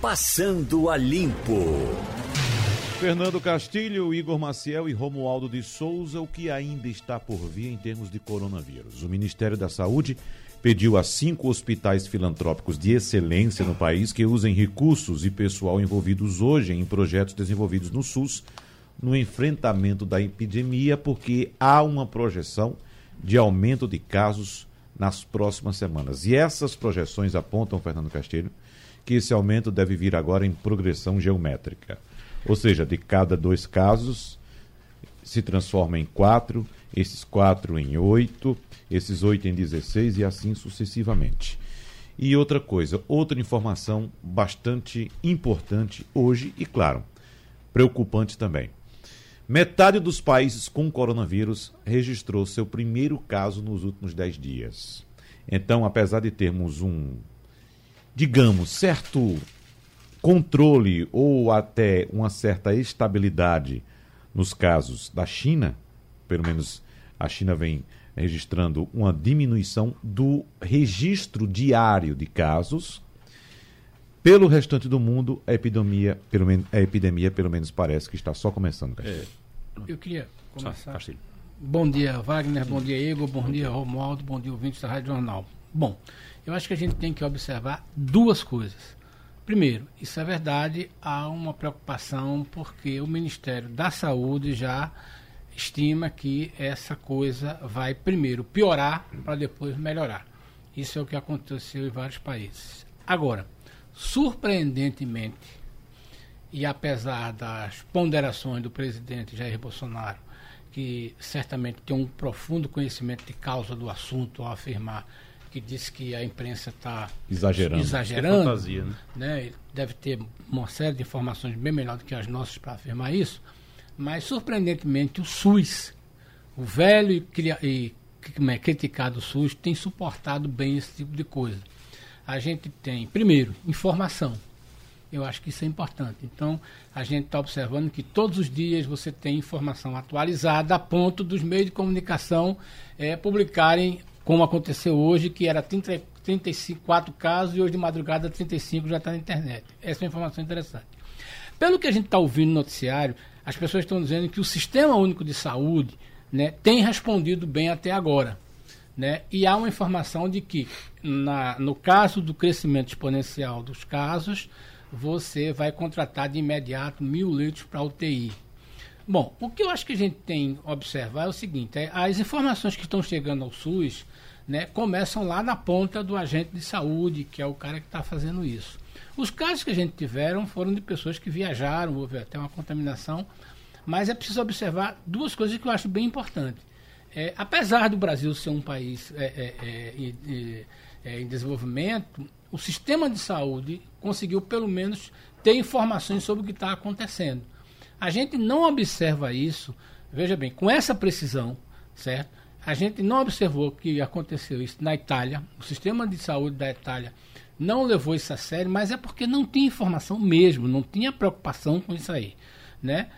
Passando a Limpo. Fernando Castilho, Igor Maciel e Romualdo de Souza, o que ainda está por vir em termos de coronavírus. O Ministério da Saúde pediu a cinco hospitais filantrópicos de excelência no país que usem recursos e pessoal envolvidos hoje em projetos desenvolvidos no SUS no enfrentamento da epidemia, porque há uma projeção de aumento de casos nas próximas semanas. E essas projeções apontam, Fernando Castilho, que esse aumento deve vir agora em progressão geométrica. Ou seja, de cada dois casos se transforma em quatro, esses quatro em oito, esses oito em 16 e assim sucessivamente. E outra coisa, outra informação bastante importante hoje e, claro, preocupante também. Metade dos países com coronavírus registrou seu primeiro caso nos últimos 10 dias. Então, apesar de termos um, digamos, certo controle ou até uma certa estabilidade nos casos da China, pelo menos a China vem registrando uma diminuição do registro diário de casos. Pelo restante do mundo, a epidemia, pelo menos, a epidemia, pelo menos parece que está só começando. É, eu queria começar. Bom dia, Wagner. Bom dia, Igor. Bom dia, Romualdo. Bom dia, ouvintes da Rádio Jornal. Bom, eu acho que a gente tem que observar duas coisas. Primeiro, isso é verdade, há uma preocupação porque o Ministério da Saúde já estima que essa coisa vai primeiro piorar para depois melhorar. Isso é o que aconteceu em vários países. Agora, surpreendentemente, e apesar das ponderações do presidente Jair Bolsonaro, que certamente tem um profundo conhecimento de causa do assunto ao afirmar que disse que a imprensa está exagerando. exagerando é fantasia, né? né? Ele deve ter uma série de informações bem melhor do que as nossas para afirmar isso. Mas, surpreendentemente, o SUS, o velho e, e é, criticado SUS, tem suportado bem esse tipo de coisa. A gente tem, primeiro, informação. Eu acho que isso é importante. Então, a gente está observando que todos os dias você tem informação atualizada a ponto dos meios de comunicação é, publicarem como aconteceu hoje, que era 30, 34 casos e hoje de madrugada 35 já está na internet. Essa é uma informação interessante. Pelo que a gente está ouvindo no noticiário, as pessoas estão dizendo que o Sistema Único de Saúde né, tem respondido bem até agora. Né? E há uma informação de que, na, no caso do crescimento exponencial dos casos, você vai contratar de imediato mil leitos para UTI. Bom, o que eu acho que a gente tem que observar é o seguinte: é, as informações que estão chegando ao SUS né, começam lá na ponta do agente de saúde, que é o cara que está fazendo isso. Os casos que a gente tiveram foram de pessoas que viajaram, houve até uma contaminação, mas é preciso observar duas coisas que eu acho bem importantes. É, apesar do Brasil ser um país é, é, é, é em desenvolvimento, o sistema de saúde conseguiu pelo menos ter informações sobre o que está acontecendo. A gente não observa isso, veja bem, com essa precisão, certo? A gente não observou que aconteceu isso na Itália, o sistema de saúde da Itália não levou isso a sério, mas é porque não tinha informação mesmo, não tinha preocupação com isso aí, né?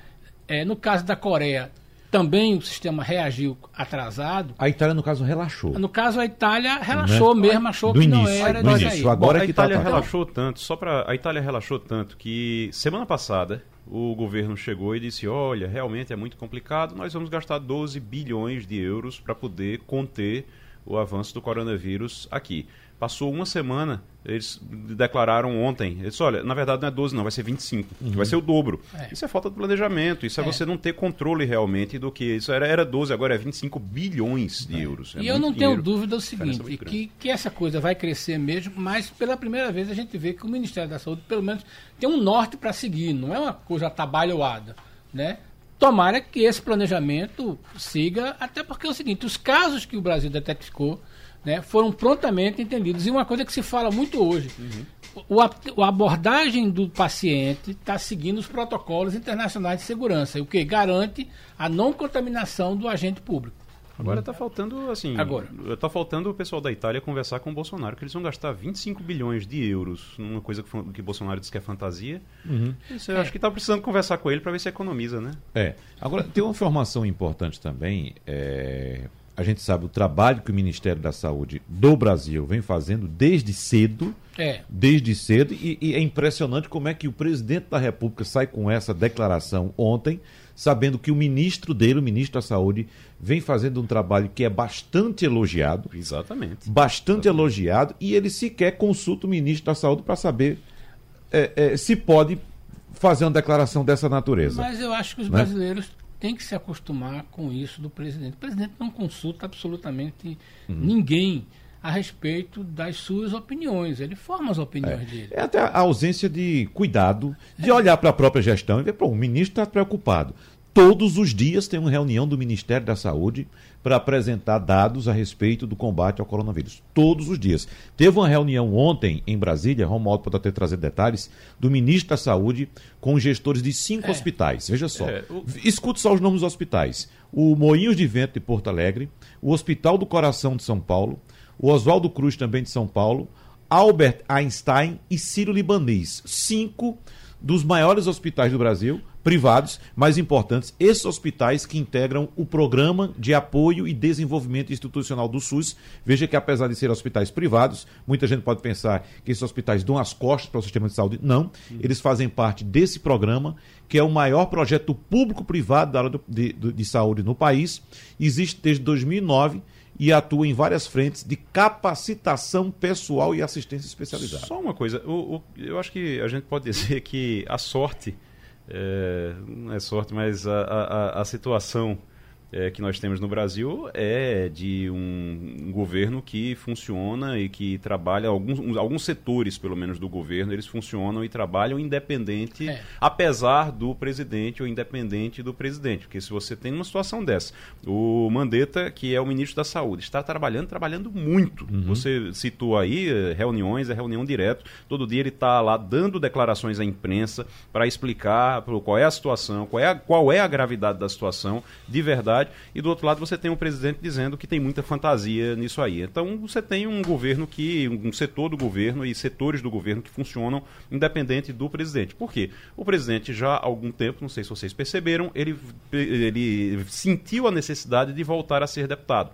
É, no caso da Coreia, também o sistema reagiu atrasado. A Itália, no caso, relaxou. No caso, a Itália relaxou né? mesmo, achou do que início, não era. Do início, agora Bom, é que a tá Itália tá relaxou tanto, só para a Itália relaxou tanto que semana passada o governo chegou e disse: olha, realmente é muito complicado, nós vamos gastar 12 bilhões de euros para poder conter o avanço do coronavírus aqui. Passou uma semana, eles declararam ontem, eles olha, na verdade não é 12 não, vai ser 25, uhum. vai ser o dobro. É. Isso é falta de planejamento, isso é, é, você não ter controle realmente do que isso era, era 12, agora é 25 bilhões de é. euros. É e eu não tenho dúvida do seguinte, que, que essa coisa vai crescer mesmo, mas pela primeira vez a gente vê que o Ministério da Saúde pelo menos tem um norte para seguir, não é uma coisa atabalhoada, né? Tomara que esse planejamento siga, até porque é o seguinte, os casos que o Brasil detectou né, foram prontamente entendidos. E uma coisa que se fala muito hoje, uhum. o, a, abordagem do paciente está seguindo os protocolos internacionais de segurança, o que garante a não contaminação do agente público. Agora está faltando, assim. Agora. Está faltando o pessoal da Itália conversar com o Bolsonaro, que eles vão gastar 25 bilhões de euros numa coisa que, que Bolsonaro disse que é fantasia. Uhum. Isso, eu é. acho que está precisando conversar com ele para ver se economiza, né? É. Agora, tem uma informação importante também. É a gente sabe o trabalho que o Ministério da Saúde do Brasil vem fazendo desde cedo. É. Desde cedo. E, e, é impressionante como é que o presidente da República sai com essa declaração ontem, sabendo que o ministro dele, o ministro da Saúde, vem fazendo um trabalho que é bastante elogiado. Exatamente. Bastante Exatamente. elogiado. E ele sequer consulta o ministro da Saúde para saber é, é, se pode fazer uma declaração dessa natureza. Mas eu acho que os né? brasileiros tem que se acostumar com isso do presidente. O presidente não consulta absolutamente uhum. ninguém a respeito das suas opiniões. Ele forma as opiniões é. dele. É até a ausência de cuidado, de é. olhar para a própria gestão e ver, pô, o ministro está preocupado. Todos os dias tem uma reunião do Ministério da Saúde para apresentar dados a respeito do combate ao coronavírus. Todos os dias. Teve uma reunião ontem em Brasília, Romualdo pode até trazer detalhes, do ministro da Saúde com gestores de cinco é. hospitais. Veja só. É, o... Escute só os nomes dos hospitais. O Moinhos de Vento de Porto Alegre, o Hospital do Coração de São Paulo, o Oswaldo Cruz também de São Paulo, Albert Einstein e Ciro Libanês. Cinco dos maiores hospitais do Brasil privados, mais importantes, esses hospitais que integram o programa de apoio e desenvolvimento institucional do SUS. Veja que apesar de serem hospitais privados, muita gente pode pensar que esses hospitais dão as costas para o sistema de saúde. Não, eles fazem parte desse programa, que é o maior projeto público-privado da área de, de, de saúde no país. Existe desde 2009 e atua em várias frentes de capacitação pessoal e assistência especializada. Só uma coisa, o, eu acho que a gente pode dizer que a sorte é, não é sorte, mas a, a, a situação é, que nós temos no Brasil é de um, um, governo que funciona e que trabalha, alguns, alguns setores, pelo menos, do governo, eles funcionam e trabalham independente, é. apesar do presidente ou independente do presidente. Porque se você tem uma situação dessa, o Mandetta, que é o ministro da Saúde, está trabalhando, trabalhando muito. Uhum. Você citou aí eh, reuniões, é reunião direto, todo dia ele está lá dando declarações à imprensa para explicar qual é a situação, qual é a, qual é a gravidade da situação de verdade e do outro lado você tem um presidente dizendo que tem muita fantasia nisso aí. Então você tem um governo que, um setor do governo e setores do governo que funcionam independente do presidente. Por quê? O presidente já há algum tempo, não sei se vocês perceberam, ele, ele sentiu a necessidade de voltar a ser deputado.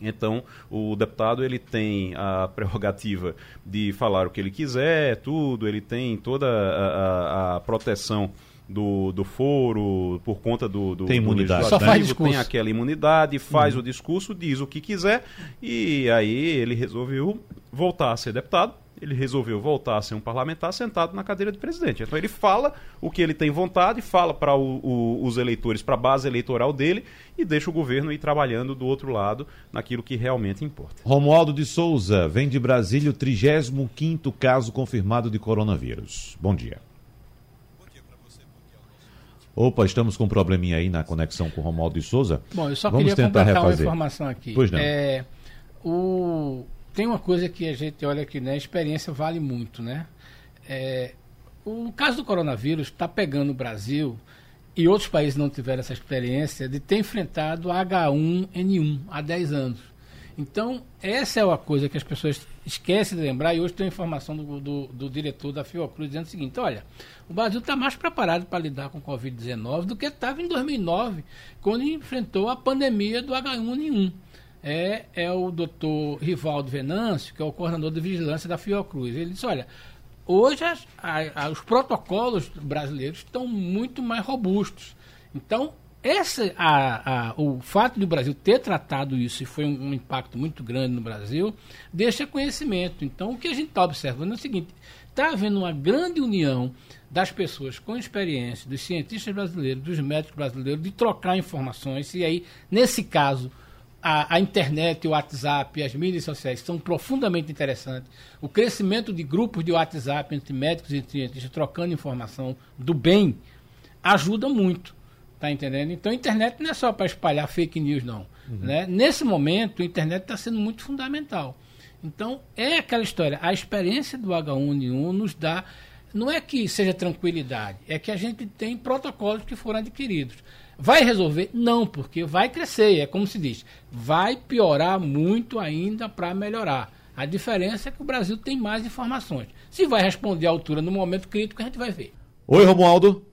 Então, o deputado ele tem a prerrogativa de falar o que ele quiser, tudo, ele tem toda a, a, a proteção do, do foro, por conta do, do, tem imunidade, do Só faz discurso. tem aquela imunidade, faz uhum. o discurso, diz o que quiser, e aí ele resolveu voltar a ser deputado, ele resolveu voltar a ser um parlamentar sentado na cadeira de presidente. Então ele fala o que ele tem vontade, fala para os eleitores, para a base eleitoral dele e deixa o governo ir trabalhando do outro lado naquilo que realmente importa. Romualdo de Souza, vem de Brasília o 35º caso confirmado de coronavírus. Bom dia. Opa, estamos com um probleminha aí na conexão com o Romualdo de Souza. Bom, eu só Vamos queria tentar refazer. uma informação aqui. Pois não. É, o... Tem uma coisa que a gente olha aqui, né? A experiência vale muito, né? É, o caso do coronavírus está pegando o Brasil e outros países não tiveram essa experiência de ter enfrentado H1N1 há 10 anos. Então, essa é uma coisa que as pessoas esquecem de lembrar, e hoje tem informação do, do, do diretor da Fiocruz dizendo o seguinte: olha, o Brasil está mais preparado para lidar com o Covid-19 do que estava em 2009, quando enfrentou a pandemia do H1N1. É, é o doutor Rivaldo Venâncio, que é o coordenador de vigilância da Fiocruz. Ele disse: olha, hoje as, a, a, os protocolos brasileiros estão muito mais robustos. Então, esse, a, a, o fato do Brasil ter tratado isso e foi um, um, impacto muito grande no Brasil, deixa conhecimento. Então, o que a gente está observando é o seguinte: está havendo uma grande união das pessoas com experiência, dos cientistas brasileiros, dos médicos brasileiros, de trocar informações. E aí, nesse caso, a, a, internet, o WhatsApp, as mídias sociais são profundamente interessantes. O crescimento de grupos de WhatsApp entre médicos e cientistas trocando informação do bem ajuda muito. Tá entendendo? Então a internet não é só para espalhar fake news, não. Uhum. Né? Nesse momento, a internet está sendo muito fundamental. Então, é aquela história. A experiência do H1N1 nos dá. Não é que seja tranquilidade, é que a gente tem protocolos que foram adquiridos. Vai resolver? Não, porque vai crescer. É como se diz, vai piorar muito ainda para melhorar. A diferença é que o Brasil tem mais informações. Se vai responder à altura no momento crítico, a gente vai ver. Oi, Romualdo.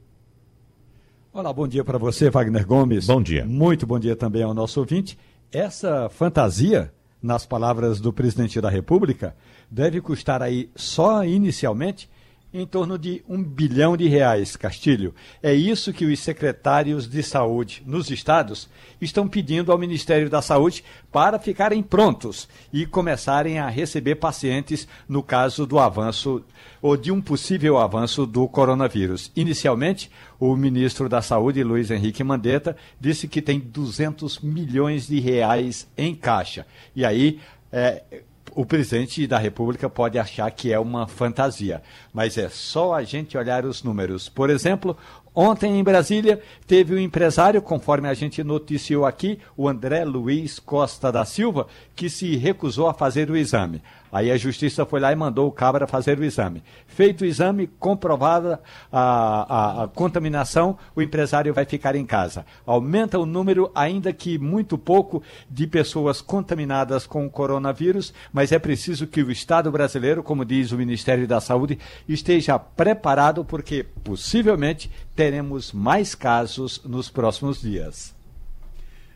Olá, bom dia para você, Wagner Gomes. Bom dia. Muito bom dia também ao nosso ouvinte. essa fantasia, nas palavras do presidente da República, deve custar aí só inicialmente em torno de um bilhão de reais, Castilho. É isso que os secretários de saúde nos estados estão pedindo ao Ministério da Saúde para ficarem prontos e começarem a receber pacientes no caso do avanço ou de um possível avanço do coronavírus. Inicialmente, o ministro da Saúde, Luiz Henrique Mandetta, disse que tem 200 milhões de reais em caixa. E aí, é, o presidente da República pode achar que é uma fantasia, mas é só a gente olhar os números. Por exemplo, Ontem em Brasília teve um empresário, conforme a gente noticiou aqui, o André Luiz Costa da Silva, que se recusou a fazer o exame. Aí a justiça foi lá e mandou o cabra fazer o exame. Feito o exame, comprovada a, a, a, contaminação, o empresário vai ficar em casa. Aumenta o número, ainda que muito pouco, de pessoas contaminadas com o coronavírus, mas é preciso que o Estado brasileiro, como diz o Ministério da Saúde, esteja preparado, porque possivelmente teremos mais casos nos próximos dias.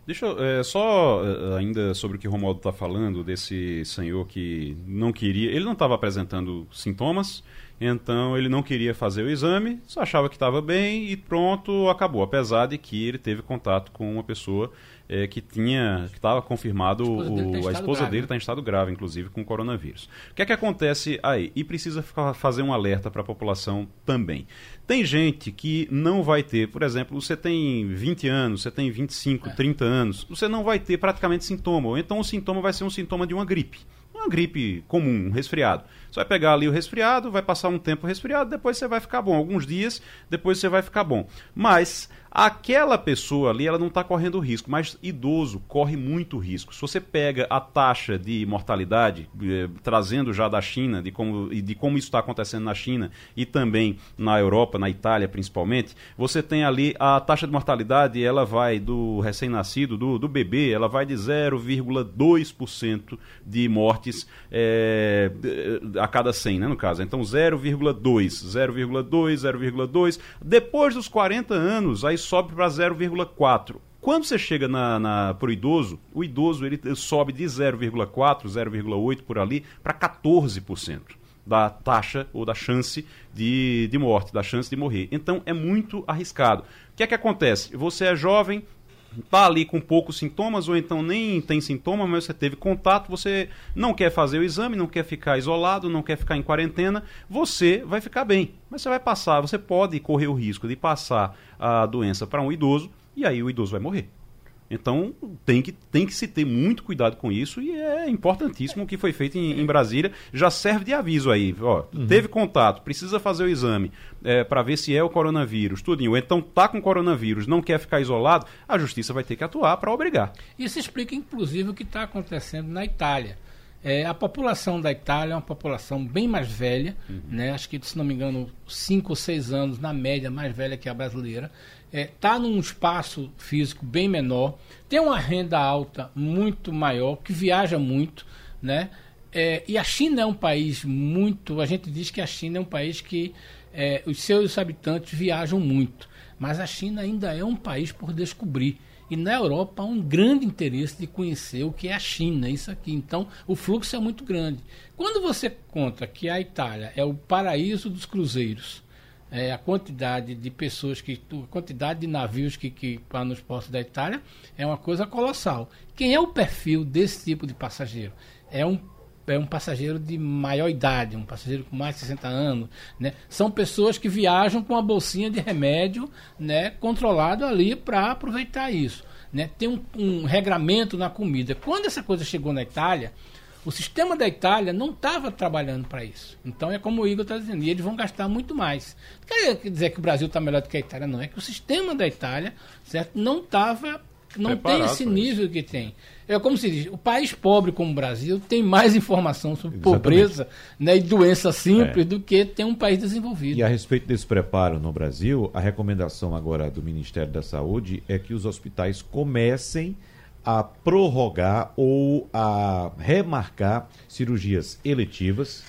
Deixa eu, é, só é, ainda sobre o que o Romualdo está falando, desse senhor que não queria. Ele não estava apresentando sintomas, então ele não queria fazer o exame, só achava que estava bem e pronto, acabou. Apesar de que ele teve contato com uma pessoa é, que tinha, que estava confirmado, a esposa, dele, tá a esposa dele está em estado grave, inclusive, com coronavírus. O que é que acontece aí? E precisa fazer um alerta para a população também. Tem gente que não vai ter, por exemplo, você tem 20 anos, você tem 25, é. 30 anos, você não vai ter praticamente sintoma, ou então o sintoma vai ser um sintoma de uma gripe uma gripe comum, um resfriado. Você vai pegar ali o resfriado, vai passar um tempo resfriado, depois você vai ficar bom. Alguns dias, depois você vai ficar bom. Mas aquela pessoa ali, ela não está correndo risco, mas idoso corre muito risco. Se você pega a taxa de mortalidade, eh, trazendo já da China, de como, de como isso está acontecendo na China e também na Europa, na Itália principalmente, você tem ali a taxa de mortalidade, ela vai do recém-nascido, do, do bebê, ela vai de 0,2% de mortes eh, a cada 100, né, no caso. Então 0,2, 0,2, 0,2. Depois dos 40 anos, aí sobe para 0,4. Quando você chega na, na, para o idoso, o idoso ele sobe de 0,4, 0,8 por ali para 14% da taxa ou da chance de, de morte, da chance de morrer. Então é muito arriscado. O que é que acontece? Você é jovem, está ali com poucos sintomas ou então nem tem sintoma, mas você teve contato, você não quer fazer o exame, não quer ficar isolado, não quer ficar em quarentena, você vai ficar bem. Mas você vai passar, você pode correr o risco de passar a doença para um idoso e aí o idoso vai morrer. Então tem que, tem que se ter muito cuidado com isso e é importantíssimo o que foi feito em, em Brasília. Já serve de aviso aí. Ó, uhum. Teve contato, precisa fazer o exame é, para ver se é o coronavírus, tudinho. Então tá com coronavírus, não quer ficar isolado, a justiça vai ter que atuar para obrigar. Isso explica inclusive o que está acontecendo na Itália. É, a população da Itália é uma população bem mais velha, uhum. né? acho que, se não me engano, 5 ou 6 anos na média mais velha que a brasileira está é, tá num espaço físico bem menor, tem uma renda alta muito maior, que viaja muito, né? É, e a China é um país muito. A gente diz que a China é um país que é, os seus habitantes viajam muito, mas a China ainda é um país por descobrir. E na Europa há um grande interesse de conhecer o que é a China, isso aqui. Então, o fluxo é muito grande. Quando você conta que a Itália é o paraíso dos cruzeiros, é, a quantidade de pessoas que a quantidade de navios que, que para nos portos da Itália é uma coisa colossal. Quem é o perfil desse tipo de passageiro? É um é um passageiro de maior idade, um passageiro com mais de 60 anos, né? São pessoas que viajam com uma bolsinha de remédio, né, controlado ali para aproveitar isso, né? Tem um, um regramento na comida. Quando essa coisa chegou na Itália, o sistema da Itália não estava trabalhando para isso. Então é como o Igor está dizendo, e eles vão gastar muito mais. Não quer dizer que o Brasil está melhor do que a Itália, não. É que o sistema da Itália certo, não estava. Não Preparado tem esse nível que tem. É como se diz, o país pobre como o Brasil tem mais informação sobre Exatamente. pobreza né, e doença simples é. do que tem um país desenvolvido. E a respeito desse preparo no Brasil, a recomendação agora do Ministério da Saúde é que os hospitais comecem a prorrogar ou a remarcar cirurgias eletivas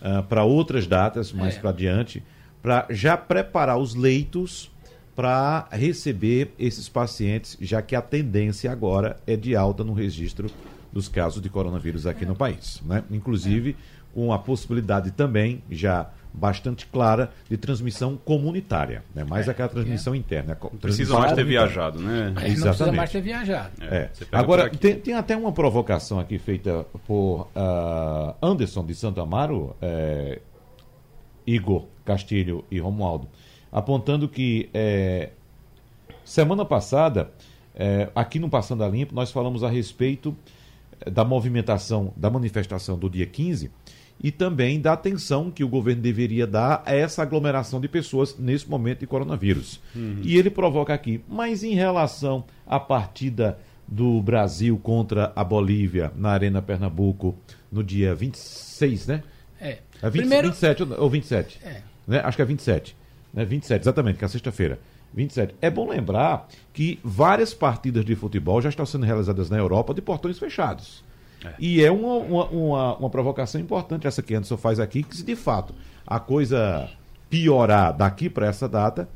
uh, para outras datas mais é. para adiante, para já preparar os leitos para receber esses pacientes, já que a tendência agora é de alta no registro dos casos de coronavírus aqui no país. Né? Inclusive, com a possibilidade também, já bastante clara, de transmissão comunitária. Né? Mais É, aquela transmissão interna. a co- Precisa transmissão mais ter viajado, né? Aí não precisa Exatamente. mais ter viajado. É. por Agora, tem, tem até uma provocação aqui feita por ah, Anderson de Santo Amaro, eh, Igor Castilho e Romualdo, apontando que eh, semana passada, eh, aqui no Passando a Limpo, nós falamos a respeito eh, da movimentação, da manifestação do dia 15 e também da atenção que o governo deveria dar a essa aglomeração de pessoas nesse momento de coronavírus. E ele provoca aqui, mas em relação à partida do Brasil contra a Bolívia na Arena Pernambuco no dia 26, né? É. É 20, Primeiro, 27 ou- ou 27? É. Né? Acho que é 27. Né? 27, exatamente, que é sexta-feira. 27. É bom lembrar que várias partidas de futebol já estão sendo realizadas na Europa de portões fechados. E é uma, uma, uma, uma provocação importante essa que Anderson faz aqui, que se de fato a coisa piorar daqui para essa data,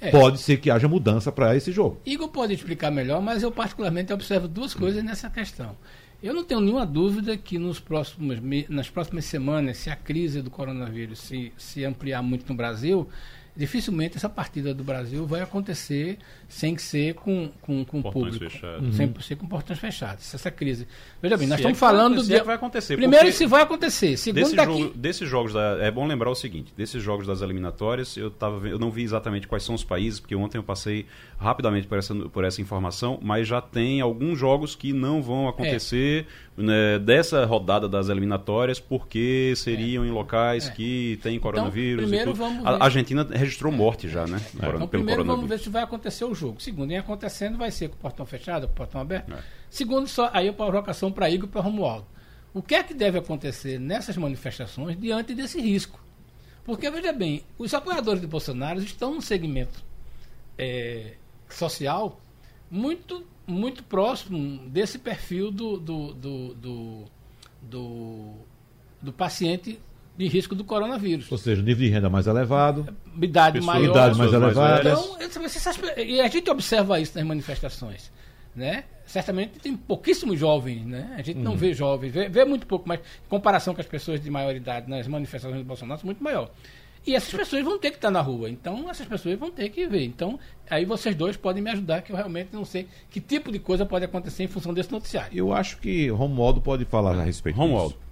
É. pode ser que haja mudança para esse jogo. Igor pode explicar melhor, mas eu particularmente observo duas coisas nessa questão. Eu não tenho nenhuma dúvida que nos próximos, nas próximas semanas, se a crise do coronavírus se, se ampliar muito no Brasil, dificilmente essa partida do Brasil vai acontecer sem que ser com, com, com o Portões público. fechados. Sem ser com portões fechados. Essa crise. Veja bem, nós Se é estamos vai falando de. é que vai acontecer, Primeiro, se vai acontecer. Segundo, Desse daqui. jogo- desses jogos, da, é bom lembrar o seguinte: desses jogos das eliminatórias, eu, tava, eu não vi exatamente quais são os países, porque ontem eu passei rapidamente por essa, por essa informação, mas já tem alguns jogos que não vão acontecer né, dessa rodada das eliminatórias, porque seriam em locais É. que tem coronavírus. primeiro e tudo. vamos A ver. A Argentina registrou morte já, né? Então, pelo primeiro vamos coronavírus. ver se vai acontecer o jogo. Segundo, em acontecendo, vai ser com o portão fechado, com o portão aberto. É. Segundo, só aí a provocação para Igor e para Romualdo. O que é que deve acontecer nessas manifestações diante desse risco? Porque, veja bem, os apoiadores de Bolsonaro estão num segmento é, social muito, muito próximo desse perfil do, do, do, do, do, do paciente de risco do coronavírus. Ou seja, nível de renda mais elevado, Idade Pessoas- maior. idade mais elevada. Então, e a gente observa isso nas manifestações. Né? Certamente tem pouquíssimos jovens, né? A gente Uhum. não vê jovens, vê, vê muito pouco, mas em comparação com as pessoas de maior idade nas manifestações do Bolsonaro, são muito maior. E essas pessoas vão ter que estar na rua. Então, essas pessoas vão ter que ver. Então, aí vocês dois podem me ajudar, que eu realmente não sei que tipo de coisa pode acontecer em função desse noticiário. eu acho que Romualdo pode falar a respeito Romualdo. disso.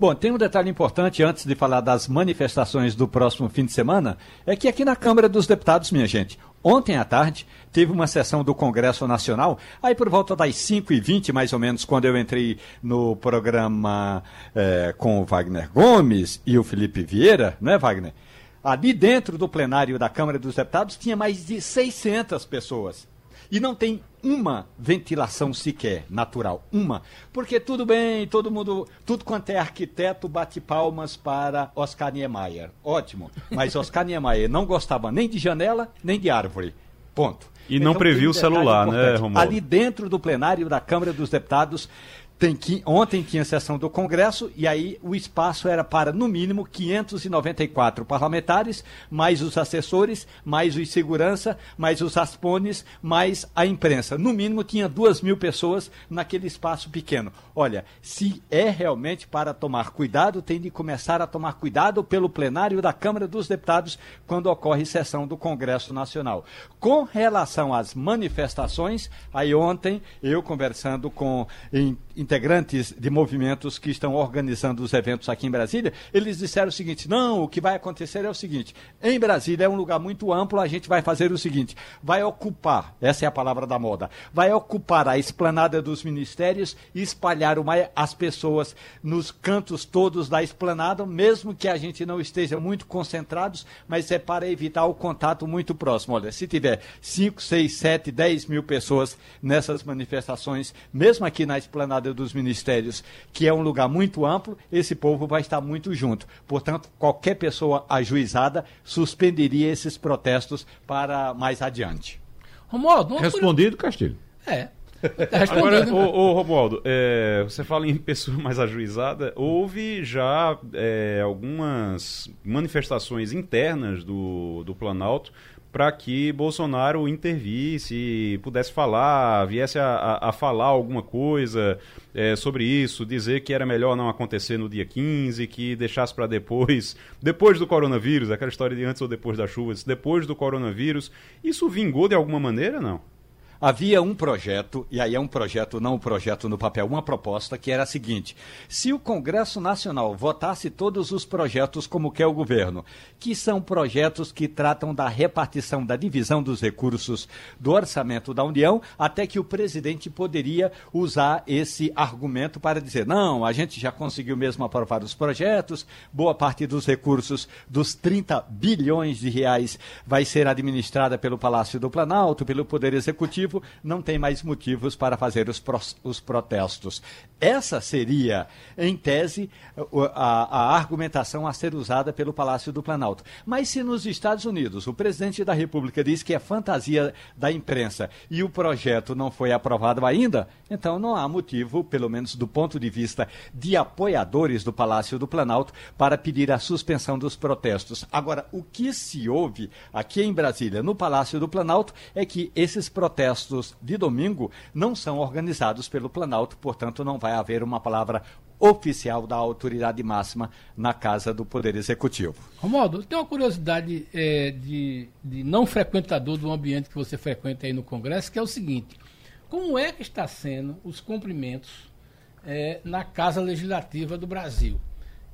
Bom, tem um detalhe importante antes de falar das manifestações do próximo fim de semana, é que aqui na Câmara dos Deputados, minha gente, ontem à tarde teve uma sessão do Congresso Nacional, aí por volta das 5h20, mais ou menos, quando eu entrei no programa eh, com o Wagner Gomes e o Felipe Vieira, não é, Wagner? Ali dentro do plenário da Câmara dos Deputados tinha mais de 600 pessoas. E não tem uma ventilação sequer natural, uma. Porque tudo bem, todo mundo, tudo quanto é arquiteto bate palmas para Oscar Niemeyer. Ótimo. Mas Oscar Niemeyer não gostava nem de janela, nem de árvore. Ponto. E não previu um o celular, né, importante. Romualdo? Ali dentro do plenário da Câmara dos Deputados, tem que, ontem tinha sessão do Congresso e aí o espaço era para, no mínimo, 594 parlamentares, mais os assessores, mais os segurança, mais os aspones, mais a imprensa. No mínimo, tinha duas mil pessoas naquele espaço pequeno. Olha, se é realmente para tomar cuidado, tem de começar a tomar cuidado pelo plenário da Câmara dos Deputados quando ocorre sessão do Congresso Nacional. Com relação às manifestações, aí ontem eu conversando com in- integrantes de movimentos que estão organizando os eventos aqui em Brasília, eles disseram o seguinte: não, o que vai acontecer é o seguinte: em Brasília é um lugar muito amplo, a gente vai fazer o seguinte, vai ocupar, essa é a palavra da moda, vai ocupar a esplanada dos ministérios e espalhar uma, as pessoas nos cantos todos da esplanada, mesmo que a gente não esteja muito concentrados, mas é para evitar o contato muito próximo. Olha, se tiver 5, 6, 7, 10 mil pessoas nessas manifestações, mesmo aqui na esplanada dos ministérios, que é um lugar muito amplo, esse povo vai estar muito junto. Portanto, qualquer pessoa ajuizada suspenderia esses protestos para mais adiante. Romualdo, uma Respondido, Castilho. É. Tá Agora, ô, ô, Romualdo, é, você fala em pessoa mais ajuizada. Houve já é, algumas manifestações internas do, do Planalto para que Bolsonaro intervisse, pudesse falar, viesse a, a, falar alguma coisa é, sobre isso, dizer que era melhor não acontecer no dia 15, que deixasse para depois, depois do coronavírus, aquela história de antes ou depois das chuvas, depois do coronavírus. Isso vingou de alguma maneira, não? Havia um projeto, e aí é um projeto, não um projeto no papel, uma proposta que era a seguinte: se o Congresso Nacional votasse todos os projetos como quer o governo, que são projetos que tratam da repartição, da divisão dos recursos do orçamento da União, até que o presidente poderia usar esse argumento para dizer: não, a gente já conseguiu mesmo aprovar os projetos, boa parte dos recursos dos 30 bilhões de reais vai ser administrada pelo Palácio do Planalto, pelo Poder Executivo não tem mais motivos para fazer os, pro, os protestos. Essa seria, em tese, a, a argumentação a ser usada pelo Palácio do Planalto. Mas se nos Estados Unidos o presidente da República diz que é fantasia da imprensa e o projeto não foi aprovado ainda, então não há motivo, pelo menos do ponto de vista de apoiadores do Palácio do Planalto, para pedir a suspensão dos protestos. Agora, o que se ouve aqui em Brasília, no Palácio do Planalto, é que esses protestos de domingo não são organizados pelo Planalto, portanto, não vai haver uma palavra oficial da autoridade máxima na Casa do Poder Executivo. Romualdo, tem uma curiosidade é, de, de não frequentador do ambiente que você frequenta aí no Congresso, que é o seguinte: como é que está sendo os cumprimentos é, na Casa Legislativa do Brasil?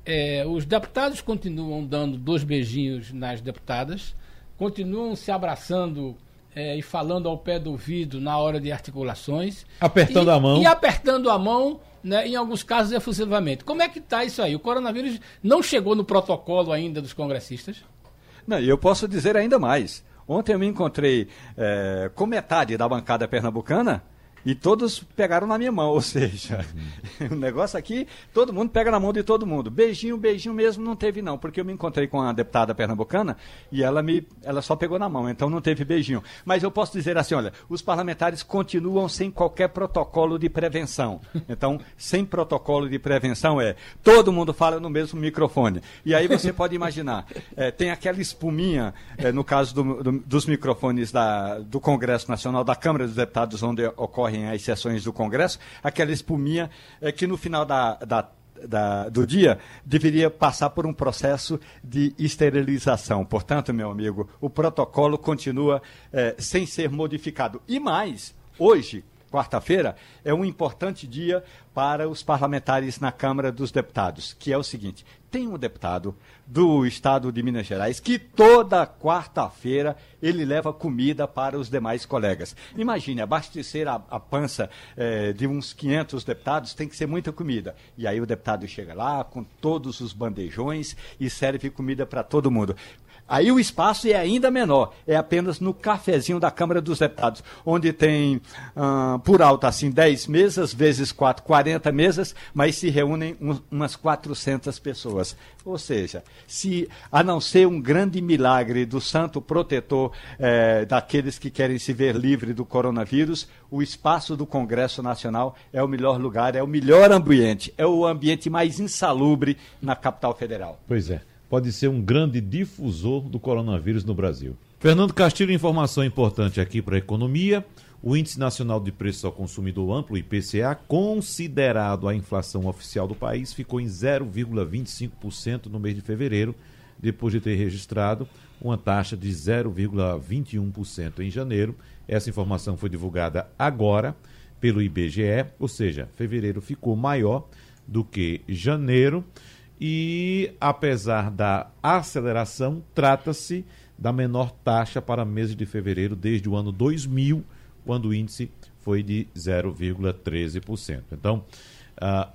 É, os deputados continuam dando dois beijinhos nas deputadas, continuam se abraçando é, e falando ao pé do ouvido na hora de articulações. Apertando e, a mão. E apertando a mão, né, em alguns casos efusivamente. Como é que está isso aí? O coronavírus não chegou no protocolo ainda dos congressistas? Não, e eu posso dizer ainda mais. Ontem eu me encontrei é, com metade da bancada pernambucana e todos pegaram na minha mão, ou seja, uhum. o negócio aqui, todo mundo pega na mão de todo mundo. Beijinho, beijinho mesmo não teve não, porque eu me encontrei com a deputada pernambucana e ela me ela só pegou na mão, então não teve beijinho. Mas eu posso dizer assim, olha, os parlamentares continuam sem qualquer protocolo de prevenção. Então, sem protocolo de prevenção é, todo mundo fala no mesmo microfone. E aí você pode imaginar, é, tem aquela espuminha, é, no caso do, do, dos microfones da, do Congresso Nacional, da Câmara dos Deputados, onde ocorre ocorrem as sessões do Congresso, aquela espuminha é, que no final da, da da, do dia deveria passar por um processo de esterilização. Portanto, meu amigo, o protocolo continua é, sem ser modificado. E mais, hoje, quarta-feira, é um importante dia para os parlamentares na Câmara dos Deputados, que é o seguinte: tem um deputado do estado de Minas Gerais que toda quarta-feira ele leva comida para os demais colegas. Imagine, abastecer a, a pança eh, de uns 500 deputados tem que ser muita comida. E aí o deputado chega lá com todos os bandejões e serve comida para todo mundo. Aí o espaço é ainda menor, é apenas no cafezinho da Câmara dos Deputados, onde tem, uh, por alto, assim, 10 mesas, vezes 4, 40 mesas, mas se reúnem um, umas 400 pessoas. Ou seja, se a não ser um grande milagre do santo protetor eh, daqueles que querem se ver livre do coronavírus, o espaço do Congresso Nacional é o melhor lugar, é o melhor ambiente, é o ambiente mais insalubre na capital federal. Pois é pode ser um grande difusor do coronavírus no Brasil. Fernando Castilho, informação importante aqui para a economia. O Índice Nacional de Preços ao Consumidor Amplo, IPCA, considerado a inflação oficial do país, ficou em 0,25% no mês de fevereiro, depois de ter registrado uma taxa de 0,21% em janeiro. Essa informação foi divulgada agora pelo IBGE, ou seja, fevereiro ficou maior do que janeiro e, apesar da aceleração, trata-se da menor taxa para meses de fevereiro desde o ano 2000, quando o índice foi de 0,13%. Então,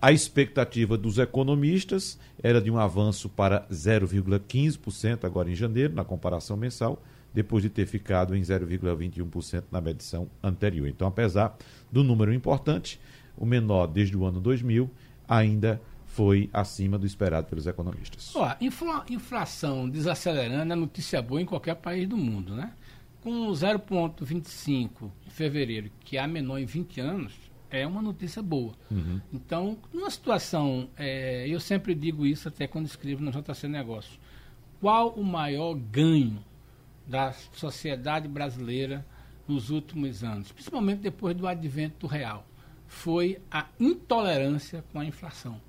a expectativa dos economistas era de um avanço para 0,15% agora em janeiro, na comparação mensal, depois de ter ficado em 0,21% na medição anterior. Então, apesar do número importante, o menor desde o ano 2000, ainda foi acima do esperado pelos economistas. Ó, infla, inflação desacelerando é notícia boa em qualquer país do mundo, né? Com 0,25 em fevereiro, que é a menor em 20 anos, é uma notícia boa. Uhum. Então, numa situação, é, eu sempre digo isso até quando escrevo no JC Negócios, qual o maior ganho da sociedade brasileira nos últimos anos, principalmente depois do advento do real, foi a intolerância com a inflação.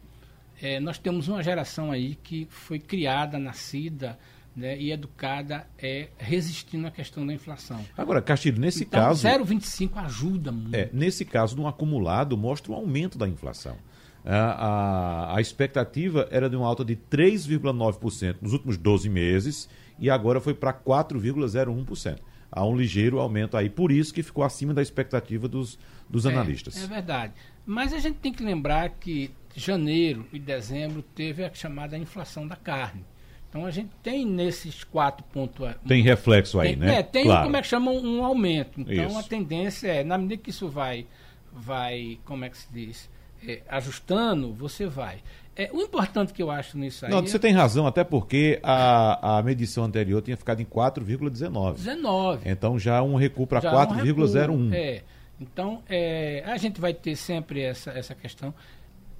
É, nós temos uma geração aí que foi criada, nascida né, e educada é, resistindo à questão da inflação. Agora, Castilho, nesse então, caso. 0,25 ajuda muito. É, nesse caso, no acumulado, mostra o aumento da inflação. A, a, a expectativa era de uma alta de 3,9% nos últimos 12 meses e agora foi para 4,01%. Há um ligeiro aumento aí, por isso que ficou acima da expectativa dos, dos analistas. É, é verdade. Mas a gente tem que lembrar que janeiro e dezembro teve a chamada inflação da carne. Então a gente tem nesses quatro pontos. Tem reflexo aí, tem, né? É, tem claro. como é que chama um, aumento. Então isso. a tendência é, na medida que isso vai, vai como é que se diz, é, ajustando, você vai. É, o importante que eu acho nisso aí. Não, você é... tem razão, até porque a, a medição anterior tinha ficado em 4,19. 19. Então já um recuo para 4,01. Um é. Então, é, a gente vai ter sempre essa, essa questão.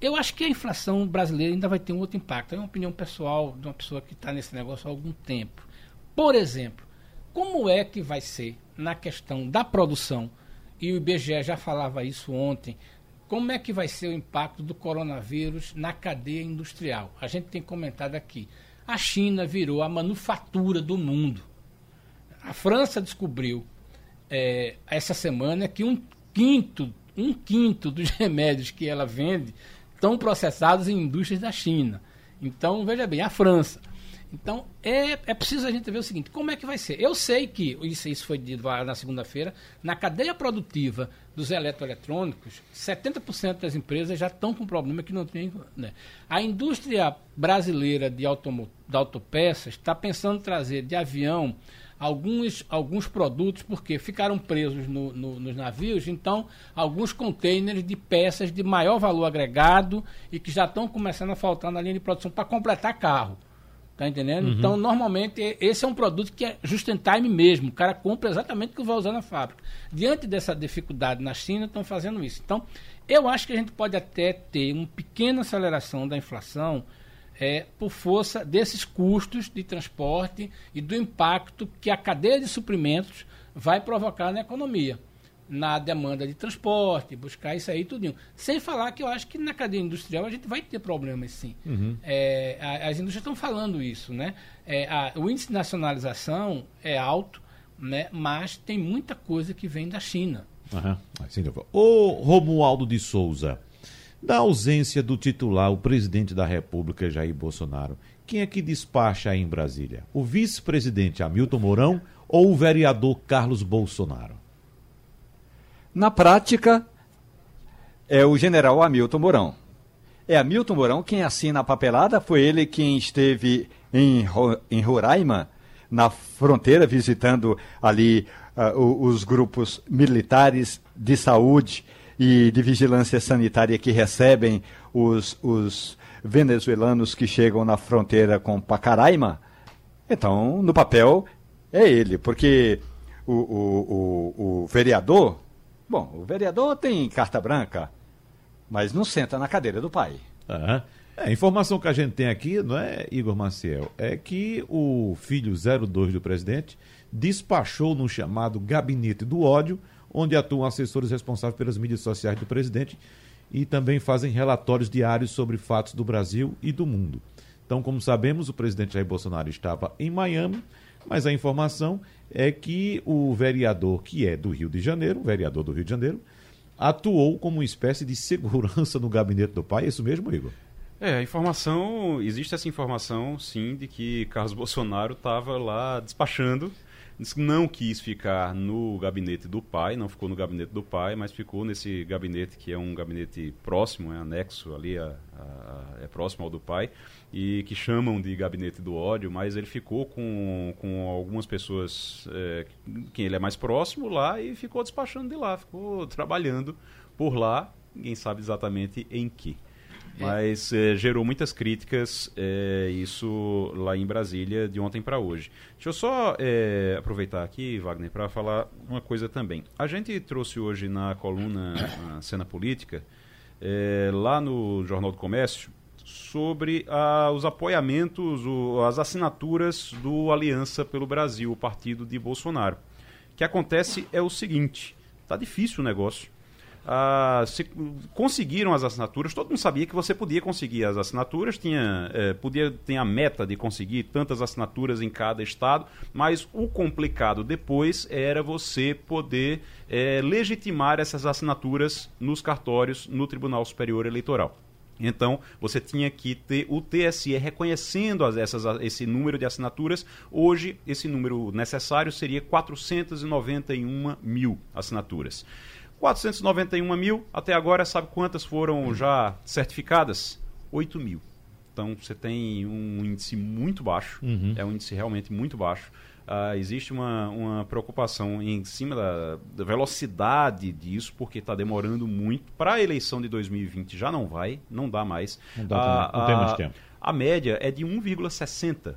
Eu acho que a inflação brasileira ainda vai ter um outro impacto. É uma opinião pessoal de uma pessoa que está nesse negócio há algum tempo. Por exemplo, como é que vai ser na questão da produção, e o IBGE já falava isso ontem, como é que vai ser o impacto do coronavírus na cadeia industrial? A gente tem comentado aqui. A China virou a manufatura do mundo. A França descobriu é, essa semana que um quinto, um quinto dos remédios que ela vende estão processados em indústrias da China. Então, veja bem, a França. Então, é, é preciso a gente ver o seguinte: como é que vai ser? Eu sei que, isso, isso foi dito na segunda-feira, na cadeia produtiva dos eletroeletrônicos, 70% das empresas já estão com problema que não tem. Né? A indústria brasileira de, automo, de autopeças está pensando trazer de avião alguns, alguns produtos, porque ficaram presos no, no, nos navios, então, alguns containers de peças de maior valor agregado e que já estão começando a faltar na linha de produção para completar carro. Tá entendendo? Uhum. Então, normalmente, esse é um produto que é just in time mesmo. O cara compra exatamente o que vai usar na fábrica. Diante dessa dificuldade na China, estão fazendo isso. Então, eu acho que a gente pode até ter uma pequena aceleração da inflação é, por força desses custos de transporte e do impacto que a cadeia de suprimentos vai provocar na economia, na demanda de transporte, buscar isso aí tudinho. Sem falar que eu acho que na cadeia industrial a gente vai ter problemas sim. Uhum. É, as indústrias estão falando isso, né? É, a, o índice de nacionalização é alto, né? mas tem muita coisa que vem da China. Uhum. O Romualdo de Souza, da ausência do titular, o presidente da República, Jair Bolsonaro, quem é que despacha aí em Brasília? O vice-presidente Hamilton Mourão ou o vereador Carlos Bolsonaro? Na prática, é o general Hamilton Mourão. É Hamilton Mourão quem assina a papelada, foi ele quem esteve em, em Roraima, na fronteira, visitando ali uh, os grupos militares de saúde e de vigilância sanitária que recebem os, os venezuelanos que chegam na fronteira com Pacaraima, então, no papel, é ele, porque o, o, o, o vereador, bom, o vereador tem carta branca, mas não senta na cadeira do pai. Uhum. É, a informação que a gente tem aqui, não é, Igor Maciel, é que o filho 02 do presidente despachou no chamado gabinete do ódio onde atuam assessores responsáveis pelas mídias sociais do presidente e também fazem relatórios diários sobre fatos do Brasil e do mundo. Então, como sabemos, o presidente Jair Bolsonaro estava em Miami, mas a informação é que o vereador, que é do Rio de Janeiro, vereador do Rio de Janeiro, atuou como uma espécie de segurança no gabinete do pai. É isso mesmo, Igor? É, a informação, existe essa informação, sim, de que Carlos Bolsonaro estava lá despachando não quis ficar no gabinete do pai, não ficou no gabinete do pai, mas ficou nesse gabinete que é um gabinete próximo, é anexo ali, a, a, é próximo ao do pai, e que chamam de gabinete do ódio, mas ele ficou com, com algumas pessoas é, quem ele é mais próximo lá e ficou despachando de lá, ficou trabalhando por lá, ninguém sabe exatamente em que. É. Mas é, gerou muitas críticas é, isso lá em Brasília de ontem para hoje. Deixa eu só é, aproveitar aqui, Wagner, para falar uma coisa também. A gente trouxe hoje na coluna na Cena Política, lá no Jornal do Comércio, sobre os apoiamentos, o, as assinaturas do Aliança pelo Brasil, o partido de Bolsonaro. O que acontece é o seguinte: está difícil o negócio. Ah, se conseguiram as assinaturas, todo mundo sabia que você podia conseguir as assinaturas, tinha, eh, podia ter a meta de conseguir tantas assinaturas em cada estado, mas o complicado depois era você poder eh, legitimar essas assinaturas nos cartórios no Tribunal Superior Eleitoral. Então, você tinha que ter o TSE reconhecendo as, essas, esse número de assinaturas. Hoje, esse número necessário seria 491 mil assinaturas. 491 mil, até agora, sabe quantas foram já certificadas? 8 mil. Então, você tem um índice muito baixo, Uhum. é um índice realmente muito baixo. Ah, existe uma, uma preocupação em cima da, da velocidade disso, porque está demorando muito. Para a eleição de 2020 já não vai, não dá mais. Não dá Ah, também, não tem mais a- tempo. A média é de 1,60%,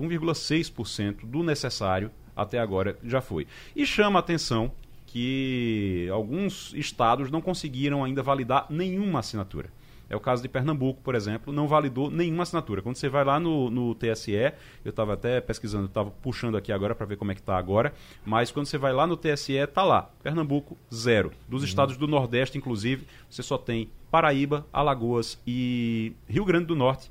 1,6% do necessário até agora já foi. E chama a atenção que alguns estados não conseguiram ainda validar nenhuma assinatura. É o caso de Pernambuco, por exemplo, não validou nenhuma assinatura. Quando você vai lá no, no TSE, eu estava até pesquisando, estava puxando aqui agora para ver como é que está agora, mas quando você vai lá no TSE, está lá, Pernambuco, zero. Dos estados do Nordeste, inclusive, você só tem Paraíba, Alagoas e Rio Grande do Norte,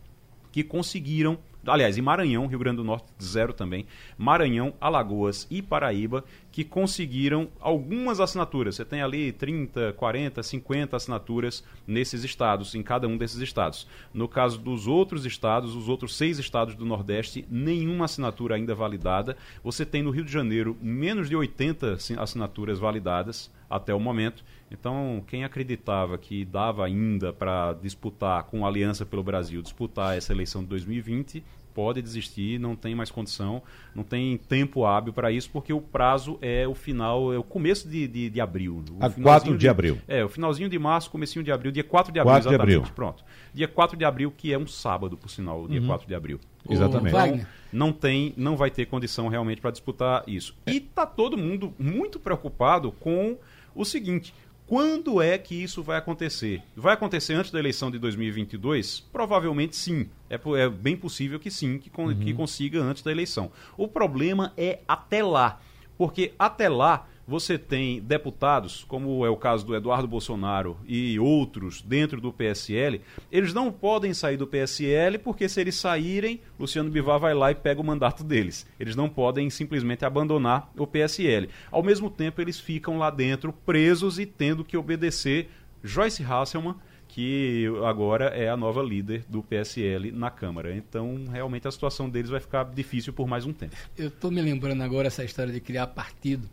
que conseguiram, aliás, em Maranhão, Rio Grande do Norte, zero também, Maranhão, Alagoas e Paraíba, que conseguiram algumas assinaturas. Você tem ali 30, 40, 50 assinaturas nesses estados, em cada um desses estados. No caso dos outros estados, os outros seis estados do Nordeste, nenhuma assinatura ainda validada. Você tem no Rio de Janeiro menos de 80 assi- assinaturas validadas até o momento. Então, quem acreditava que dava ainda para disputar com a Aliança pelo Brasil, disputar essa eleição de 2020, pode desistir, não tem mais condição, não tem tempo hábil para isso, porque o prazo é o final, é o começo de, de, de abril. O A finalzinho 4 de abril. É, o finalzinho de março, comecinho de abril, dia 4 de abril, 4 de exatamente. abril. Pronto. Dia 4 de abril, que é um sábado, por sinal, dia 4 de abril. Exatamente. Wagner, Não tem, não vai ter condição realmente para disputar isso. E tá todo mundo muito preocupado com o seguinte: quando é que isso vai acontecer? Vai acontecer antes da eleição de 2022? Provavelmente sim. É, é bem possível que sim, que, con- que consiga antes da eleição. O problema é até lá. Porque até lá você tem deputados, como é o caso do Eduardo Bolsonaro e outros dentro do PSL, eles não podem sair do PSL porque se eles saírem, Luciano Bivar vai lá e pega o mandato deles. Eles não podem simplesmente abandonar o PSL. Ao mesmo tempo, eles ficam lá dentro presos e tendo que obedecer Joyce Hasselman, que agora é a nova líder do PSL na Câmara. Então, realmente a situação deles vai ficar difícil por mais um tempo. eu estou me lembrando agora essa história de criar partido.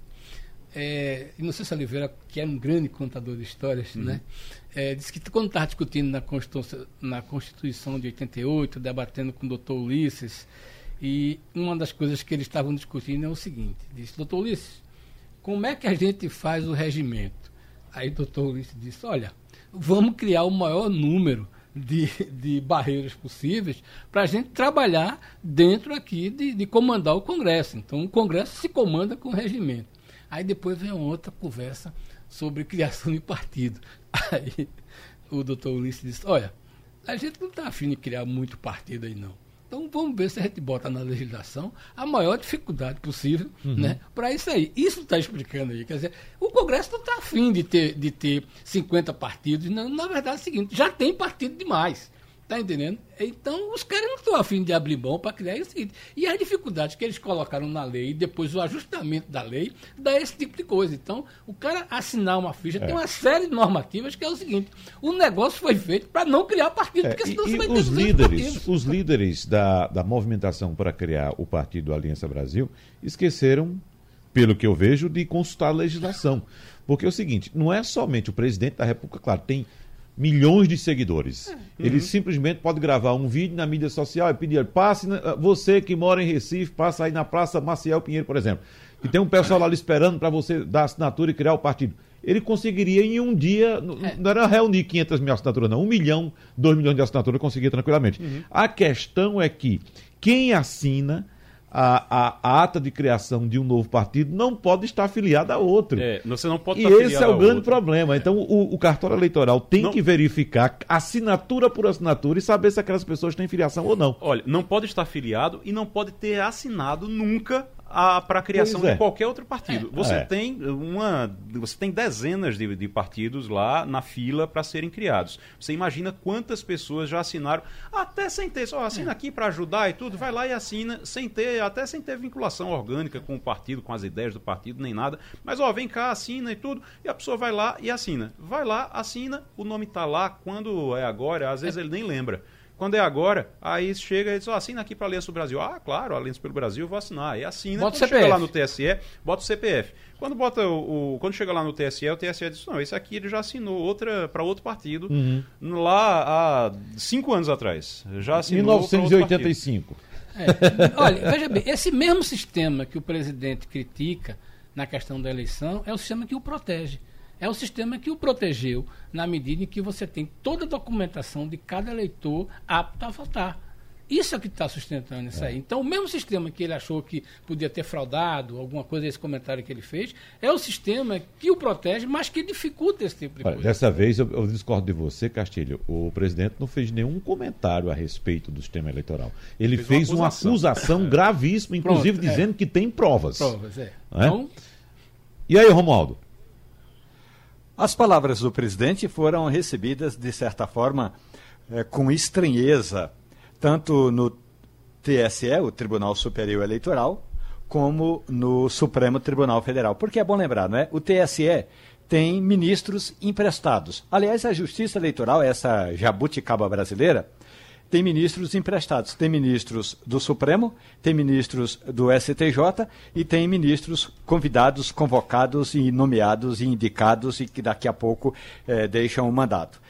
É, Inocêncio Oliveira, que era um grande contador de histórias, né? É, disse que quando estava discutindo na Constituição, na Constituição de 88, debatendo com o doutor Ulisses, e uma das coisas que eles estavam discutindo é o seguinte: disse, doutor Ulisses, como é que a gente faz o regimento? Aí o doutor Ulisses disse: olha, vamos criar o maior número de, de barreiras possíveis para a gente trabalhar dentro aqui de, de comandar o Congresso. Então, o Congresso se comanda com o regimento. Aí depois vem outra conversa sobre criação de partido. Aí o doutor Ulisses disse: olha, a gente não está afim de criar muito partido aí, não. Então vamos ver se a gente bota na legislação a maior dificuldade possível né, para isso aí. Isso está explicando aí. Quer dizer, o Congresso não está afim de ter, de ter 50 partidos. Não, na verdade é o seguinte, já tem partido demais. Tá entendendo? Então, os caras não estão afim de abrir mão para criar isso. E as dificuldades que eles colocaram na lei, e depois o ajustamento da lei, dá esse tipo de coisa. Então, o cara assinar uma ficha, tem uma série de normativas que é o seguinte: o negócio foi feito para não criar partido, É, porque e senão você e vai ter os 200 líderes, os líderes da, da movimentação para criar o partido Aliança Brasil esqueceram, pelo que eu vejo, de consultar a legislação. Porque é o seguinte, não é somente o presidente da República, claro, tem milhões de seguidores. Ele simplesmente pode gravar um vídeo na mídia social e pedir, passe, na- você que mora em Recife, passa aí na Praça Maciel Pinheiro, por exemplo. E tem um pessoal lá esperando para você dar assinatura e criar o partido. Ele conseguiria em um dia, n- não era reunir 500 mil assinaturas, não. Um milhão, dois milhões de assinaturas conseguia tranquilamente. A questão é que quem assina a, a, ata de criação de um novo partido não pode estar afiliada a outro. É, você não pode e esse é o grande outro. problema. Então, o, o cartório eleitoral tem Não- que verificar assinatura por assinatura e saber se aquelas pessoas têm filiação ou não. Olha, não pode estar afiliado e não pode ter assinado nunca para a criação é. de qualquer outro partido. Você É. tem uma, você tem dezenas de, de partidos lá na fila para serem criados. Você imagina quantas pessoas já assinaram, até sem ter, só assina aqui para ajudar e tudo, vai lá e assina, sem ter, até sem ter vinculação orgânica com o partido, com as ideias do partido, nem nada. Mas ó, vem cá, assina e tudo, e a pessoa vai lá e assina. Vai lá, assina, o nome tá lá, quando é agora, às vezes ele nem lembra. Quando é agora, aí chega e diz, ó, assina aqui para a Aliança do Brasil. Ah, claro, Aliança pelo Brasil, eu vou assinar. E assina. Bota o quando chega CPF. lá no TSE, bota o CPF. Quando bota o, o- quando chega lá no TSE, o TSE diz, não, esse aqui ele já assinou outra para outro partido lá há cinco anos atrás. Já assinou pra outro partido. 1985. É. Olha, veja bem, esse mesmo sistema que o presidente critica na questão da eleição é o sistema que o protege. É o sistema que o protegeu na medida em que você tem toda a documentação de cada eleitor apto a votar. Isso é que está sustentando isso aí. Então, o mesmo sistema que ele achou que podia ter fraudado, alguma coisa, esse comentário que ele fez, é o sistema que o protege, mas que dificulta esse tipo de Olha, coisa. dessa vez eu, eu discordo de você, Castilho. O presidente não fez nenhum comentário a respeito do sistema eleitoral. Ele Fez fez, uma uma acusação. acusação gravíssima, inclusive Pronto, é. dizendo que tem provas. Provas, é. É? Então, E aí, Romualdo? As palavras do presidente foram recebidas, de certa forma, eh, com estranheza, tanto no TSE, o Tribunal Superior Eleitoral, como no Supremo Tribunal Federal. Porque é bom lembrar, não é? O TSE tem ministros emprestados. Aliás, a Justiça Eleitoral, essa jabuticaba brasileira, tem ministros emprestados. Tem ministros do Supremo, tem ministros do STJ e tem ministros convidados, convocados e nomeados e indicados e que daqui a pouco eh, deixam o mandato.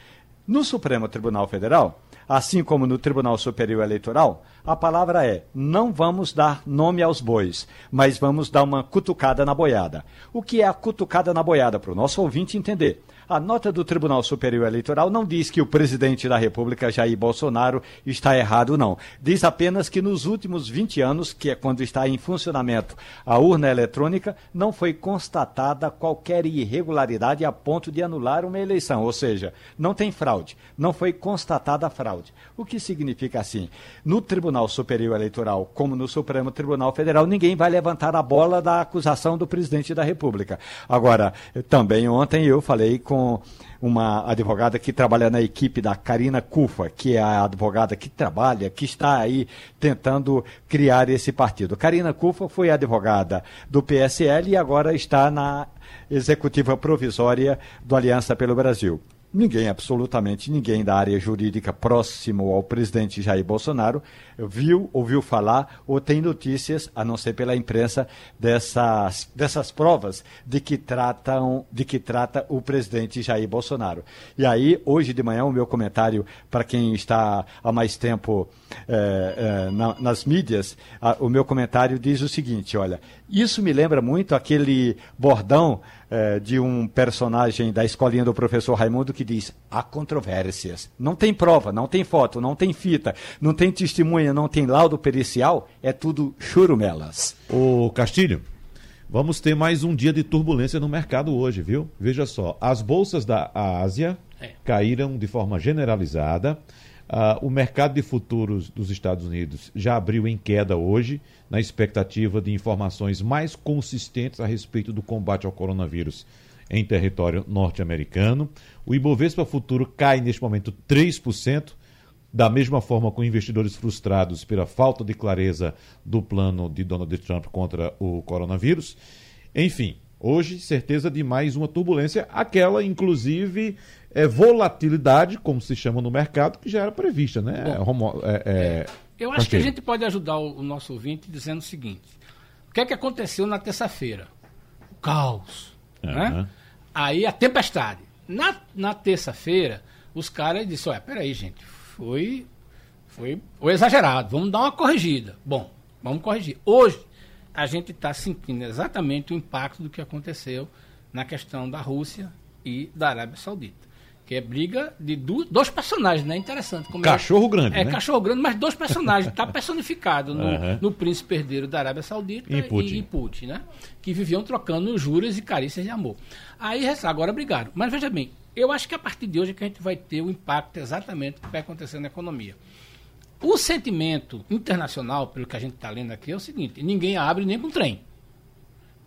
No Supremo Tribunal Federal, assim como no Tribunal Superior Eleitoral, a palavra é: não vamos dar nome aos bois, mas vamos dar uma cutucada na boiada. O que é a cutucada na boiada para o nosso ouvinte entender? A nota do Tribunal Superior Eleitoral não diz que o presidente da República, Jair Bolsonaro, está errado, não. Diz apenas que nos últimos 20 anos, que é quando está em funcionamento a urna eletrônica, não foi constatada qualquer irregularidade a ponto de anular uma eleição. Ou seja, não tem fraude, não foi constatada fraude. O que significa assim? No Tribunal Superior Eleitoral, como no Supremo Tribunal Federal, ninguém vai levantar a bola da acusação do presidente da República. Agora, também ontem eu falei com uma advogada que trabalha na equipe da Karina Cufa, que é a advogada que trabalha, que está aí tentando criar esse partido. Karina Cufa foi advogada do PSL e agora está na executiva provisória do Aliança pelo Brasil. Ninguém, absolutamente ninguém da área jurídica próximo ao presidente Jair Bolsonaro viu, ouviu falar ou tem notícias, a não ser pela imprensa, dessas, dessas provas de que tratam, de que trata o presidente Jair Bolsonaro. E aí, hoje de manhã, o meu comentário para quem está há mais tempo eh, eh, na- nas mídias, a- o meu comentário diz o seguinte: olha, isso me lembra muito aquele bordão eh, de um personagem da escolinha do professor Raimundo que diz: há controvérsias. Não tem prova, não tem foto, não tem fita, não tem testemunha, não tem laudo pericial, é tudo churumelas. Ô Castilho, vamos ter mais um dia de turbulência no mercado hoje, viu? Veja só, as bolsas da Ásia É. caíram de forma generalizada. Ah, o mercado de futuros dos Estados Unidos já abriu em queda hoje, na expectativa de informações mais consistentes a respeito do combate ao coronavírus em território norte-americano. O Ibovespa Futuro cai neste momento 3%. Da mesma forma, com investidores frustrados pela falta de clareza do plano de Donald Trump contra o coronavírus. Enfim, hoje, certeza de mais uma turbulência, aquela, inclusive, é, volatilidade, como se chama no mercado, que já era prevista, né? Romo- é, é, Eu acho que a gente pode ajudar o, o nosso ouvinte dizendo o seguinte: o que é que aconteceu na terça-feira? O caos. Né? Aham. Aí a tempestade. Na, na terça-feira, os caras disseram: olha, peraí, gente, foi, foi, foi exagerado, vamos dar uma corrigida. Bom, vamos corrigir. Hoje, a gente está sentindo exatamente o impacto do que aconteceu na questão da Rússia e da Arábia Saudita. Que é briga de do, dois personagens, né? Interessante. Como cachorro é, grande, É, né? cachorro grande, mas dois personagens. Está personificado no, uhum. no príncipe herdeiro da Arábia Saudita e Putin. E, Putin, né? Que viviam trocando juras e carícias de amor. Aí, agora brigaram. Mas veja bem, eu acho que a partir de hoje é que a gente vai ter o impacto exatamente que vai acontecer na economia. O sentimento internacional, pelo que a gente está lendo aqui, é o seguinte: ninguém abre nem com trem.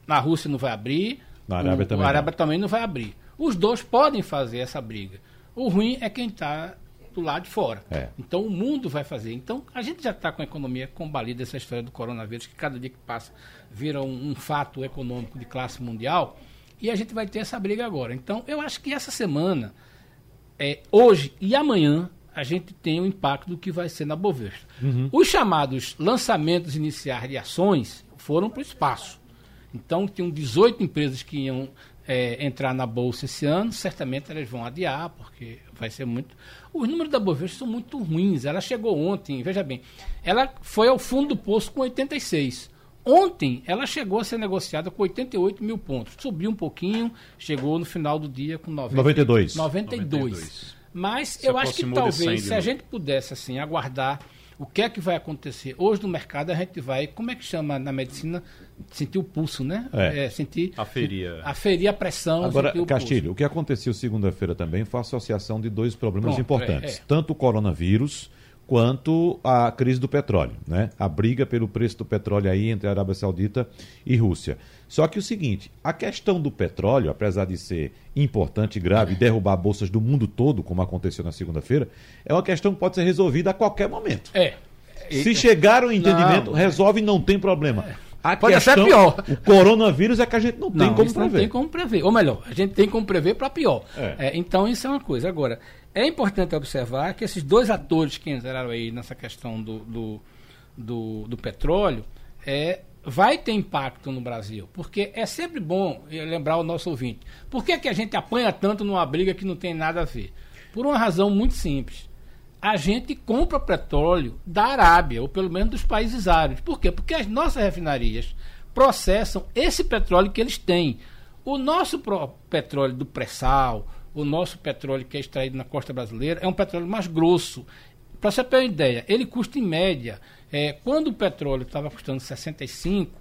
Na Rússia não vai abrir, na Arábia, o, também, a Arábia não. também não vai abrir. Os dois podem fazer essa briga. O ruim é quem está do lado de fora. É. Então o mundo vai fazer. Então a gente já está com a economia combalida essa história do coronavírus, que cada dia que passa vira um, um, fato econômico de classe mundial. E a gente vai ter essa briga agora. Então eu acho que essa semana, é, hoje e amanhã, a gente tem o impacto do que vai ser na Bovespa. Uhum. Os chamados lançamentos iniciais de ações foram para o espaço. Então, tinham 18 empresas que iam é, entrar na bolsa esse ano, certamente elas vão adiar, porque vai ser muito. Os números da Bovespa são muito ruins. Ela chegou ontem, veja bem, ela foi ao fundo do poço com 86. Ontem ela chegou a ser negociada com 88 mil pontos. Subiu um pouquinho, chegou no final do dia com 90, 92. 92. 92. Mas se eu acho que talvez, se a gente pudesse assim aguardar o que é que vai acontecer hoje no mercado, a gente vai, como é que chama na medicina? Sentir o pulso, né? É. é sentir. Aferir. Aferir a pressão. Agora, o Castilho, pulso. o que aconteceu segunda-feira também foi a associação de dois problemas Pronto, importantes: é, é. tanto o coronavírus quanto a crise do petróleo, né? A briga pelo preço do petróleo aí entre a Arábia Saudita e Rússia. Só que o seguinte, a questão do petróleo, apesar de ser importante e grave e derrubar bolsas do mundo todo, como aconteceu na segunda-feira, é uma questão que pode ser resolvida a qualquer momento. É. Se chegar ao entendimento, não, resolve, não tem problema. A Pode questão, ser pior. O coronavírus é que a gente não, não tem como prever. Não tem como prever. Ou melhor, a gente tem como prever para pior. É. É, então, isso é uma coisa. Agora, é importante observar que esses dois atores que entraram aí nessa questão do, do, do, do petróleo é, vai ter impacto no Brasil. Porque é sempre bom lembrar o nosso ouvinte. Por que, que a gente apanha tanto numa briga que não tem nada a ver? Por uma razão muito simples. A gente compra petróleo da Arábia, ou pelo menos dos países árabes. Por quê? Porque as nossas refinarias processam esse petróleo que eles têm. O nosso petróleo do pré-sal, o nosso petróleo que é extraído na costa brasileira, é um petróleo mais grosso. Para você ter uma ideia, ele custa em média, é, quando o petróleo estava custando 65,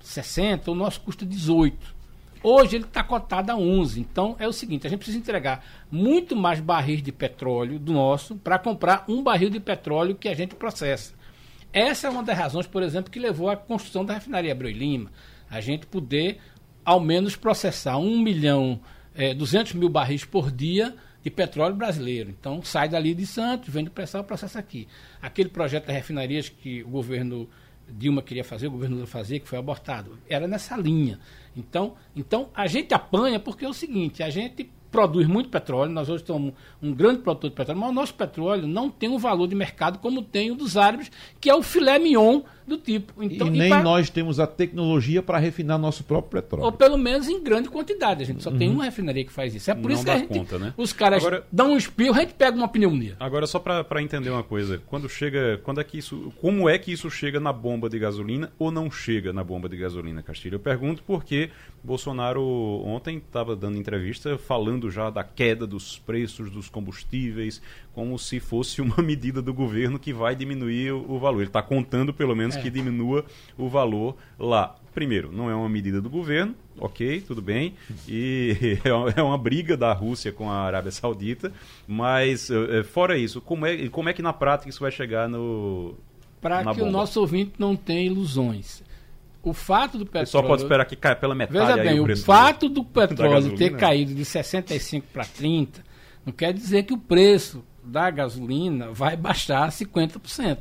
60, o nosso custa 18. Hoje ele está cotado a 11. Então é o seguinte: a gente precisa entregar muito mais barris de petróleo do nosso para comprar um barril de petróleo que a gente processa. Essa é uma das razões, por exemplo, que levou à construção da refinaria Abreu Lima. A gente poder, ao menos, processar 1 milhão, é, 200 mil barris por dia de petróleo brasileiro. Então sai dali de Santos, vem do e processa aqui. Aquele projeto de refinarias que o governo Dilma queria fazer, o governo Lula fazia, que foi abortado. Era nessa linha. Então, então a gente apanha porque é o seguinte, a gente produz muito petróleo, nós hoje somos um grande produtor de petróleo, mas o nosso petróleo não tem um valor de mercado como tem o dos árabes, que é o filé mignon do tipo. Então, e nem e pra... nós temos a tecnologia para refinar nosso próprio petróleo. Ou pelo menos em grande quantidade. A gente só uhum. tem uma refinaria que faz isso. É por não isso que a gente, conta, né? os caras Agora... dão um espirro, a gente pega uma pneumonia. Agora, só para entender uma coisa, quando chega. Quando é que isso. Como é que isso chega na bomba de gasolina ou não chega na bomba de gasolina, Castilho? Eu pergunto porque Bolsonaro ontem estava dando entrevista falando já da queda dos preços dos combustíveis, como se fosse uma medida do governo que vai diminuir o, valor. Ele está contando, pelo menos, é. que diminua o valor lá. Primeiro, não é uma medida do governo, ok, tudo bem, e é uma briga da Rússia com a Arábia Saudita, mas eh, fora isso, como é, como é que na prática isso vai chegar no. Para que bomba? o nosso ouvinte não tenha ilusões. O fato do petróleo. Só pode esperar que caia pela metade. Veja bem, o, o fato do, do petróleo ter caído de 65 para 30 não quer dizer que o preço da gasolina vai baixar 50%.